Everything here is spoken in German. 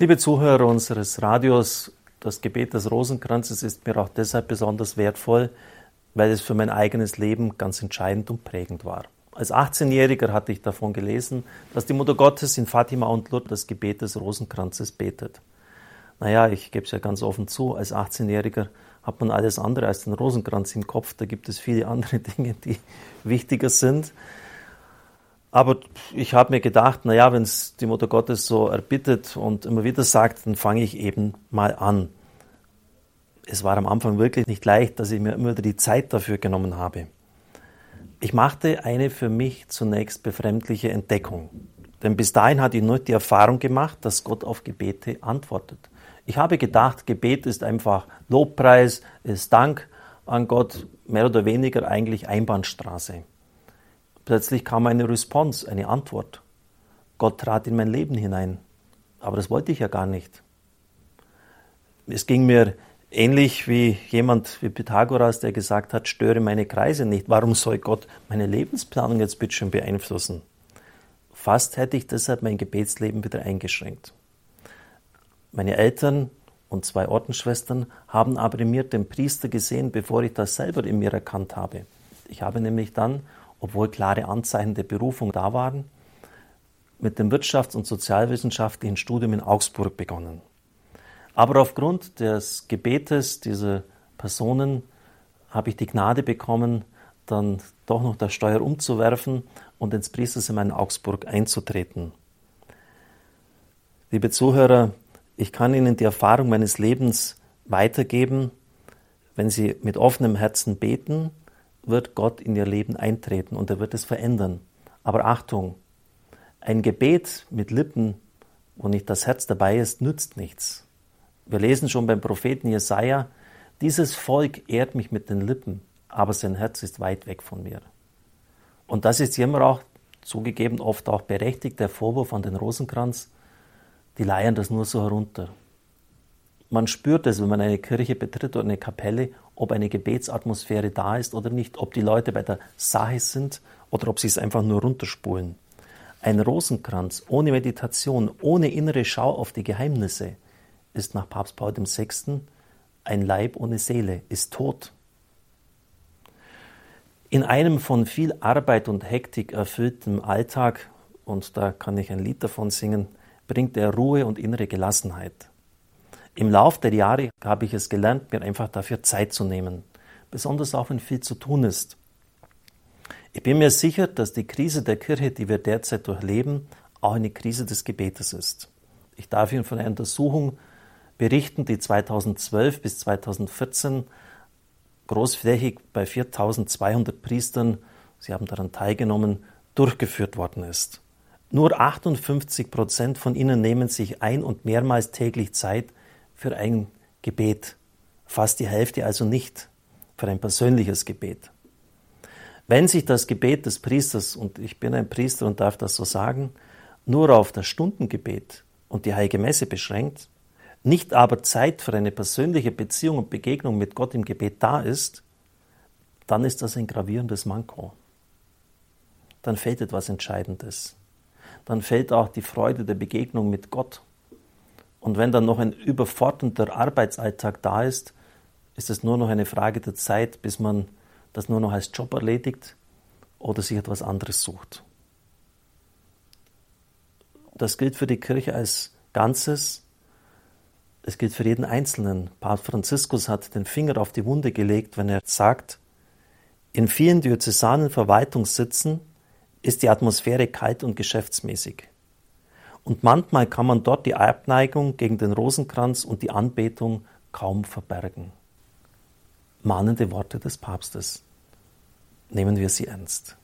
Liebe Zuhörer unseres Radios, das Gebet des Rosenkranzes ist mir auch deshalb besonders wertvoll, weil es für mein eigenes Leben ganz entscheidend und prägend war. Als 18-Jähriger hatte ich davon gelesen, dass die Mutter Gottes in Fatima und Lourdes das Gebet des Rosenkranzes betet. Naja, ich gebe es ja ganz offen zu, als 18-Jähriger hat man alles andere als den Rosenkranz im Kopf. Da gibt es viele andere Dinge, die wichtiger sind. Aber ich habe mir gedacht, naja, wenn es die Mutter Gottes so erbittet und immer wieder sagt, dann fange ich eben mal an. Es war am Anfang wirklich nicht leicht, dass ich mir immer wieder die Zeit dafür genommen habe. Ich machte eine für mich zunächst befremdliche Entdeckung. Denn bis dahin hatte ich nur die Erfahrung gemacht, dass Gott auf Gebete antwortet. Ich habe gedacht, Gebet ist einfach Lobpreis, ist Dank an Gott, mehr oder weniger eigentlich Einbahnstraße. Plötzlich kam eine Response, eine Antwort. Gott trat in mein Leben hinein. Aber das wollte ich ja gar nicht. Es ging mir ähnlich wie jemand wie Pythagoras, der gesagt hat, störe meine Kreise nicht. Warum soll Gott meine Lebensplanung jetzt bitte schon beeinflussen? Fast hätte ich deshalb mein Gebetsleben wieder eingeschränkt. Meine Eltern und zwei Ordensschwestern haben aber in mir den Priester gesehen, bevor ich das selber in mir erkannt habe. Ich habe nämlich dann obwohl klare Anzeichen der Berufung da waren, mit dem Wirtschafts- und Sozialwissenschaftlichen Studium in Augsburg begonnen. Aber aufgrund des Gebetes dieser Personen habe ich die Gnade bekommen, dann doch noch das Steuer umzuwerfen und ins Priesterseminar in Augsburg einzutreten. Liebe Zuhörer, ich kann Ihnen die Erfahrung meines Lebens weitergeben, wenn Sie mit offenem Herzen beten wird Gott in ihr Leben eintreten und er wird es verändern. Aber Achtung, ein Gebet mit Lippen, wo nicht das Herz dabei ist, nützt nichts. Wir lesen schon beim Propheten Jesaja, dieses Volk ehrt mich mit den Lippen, aber sein Herz ist weit weg von mir. Und das ist immer auch zugegeben oft auch berechtigt, der Vorwurf an den Rosenkranz, die leiern das nur so herunter. Man spürt es, wenn man eine Kirche betritt oder eine Kapelle, ob eine Gebetsatmosphäre da ist oder nicht, ob die Leute bei der Sache sind oder ob sie es einfach nur runterspulen. Ein Rosenkranz ohne Meditation, ohne innere Schau auf die Geheimnisse ist nach Papst Paul VI. ein Leib ohne Seele, ist tot. In einem von viel Arbeit und Hektik erfüllten Alltag, und da kann ich ein Lied davon singen, bringt er Ruhe und innere Gelassenheit. Im Lauf der Jahre habe ich es gelernt, mir einfach dafür Zeit zu nehmen, besonders auch wenn viel zu tun ist. Ich bin mir sicher, dass die Krise der Kirche, die wir derzeit durchleben, auch eine Krise des Gebetes ist. Ich darf Ihnen von einer Untersuchung berichten, die 2012 bis 2014 großflächig bei 4200 Priestern, sie haben daran teilgenommen, durchgeführt worden ist. Nur 58 Prozent von ihnen nehmen sich ein und mehrmals täglich Zeit für ein Gebet, fast die Hälfte also nicht für ein persönliches Gebet. Wenn sich das Gebet des Priesters, und ich bin ein Priester und darf das so sagen, nur auf das Stundengebet und die Heilige Messe beschränkt, nicht aber Zeit für eine persönliche Beziehung und Begegnung mit Gott im Gebet da ist, dann ist das ein gravierendes Manko. Dann fehlt etwas Entscheidendes. Dann fehlt auch die Freude der Begegnung mit Gott. Und wenn dann noch ein überfordernder Arbeitsalltag da ist, ist es nur noch eine Frage der Zeit, bis man das nur noch als Job erledigt oder sich etwas anderes sucht. Das gilt für die Kirche als Ganzes. Es gilt für jeden Einzelnen. Papst Franziskus hat den Finger auf die Wunde gelegt, wenn er sagt, in vielen diözesanen Verwaltungssitzen ist die Atmosphäre kalt und geschäftsmäßig und manchmal kann man dort die Abneigung gegen den Rosenkranz und die Anbetung kaum verbergen. Mahnende Worte des Papstes. Nehmen wir sie ernst.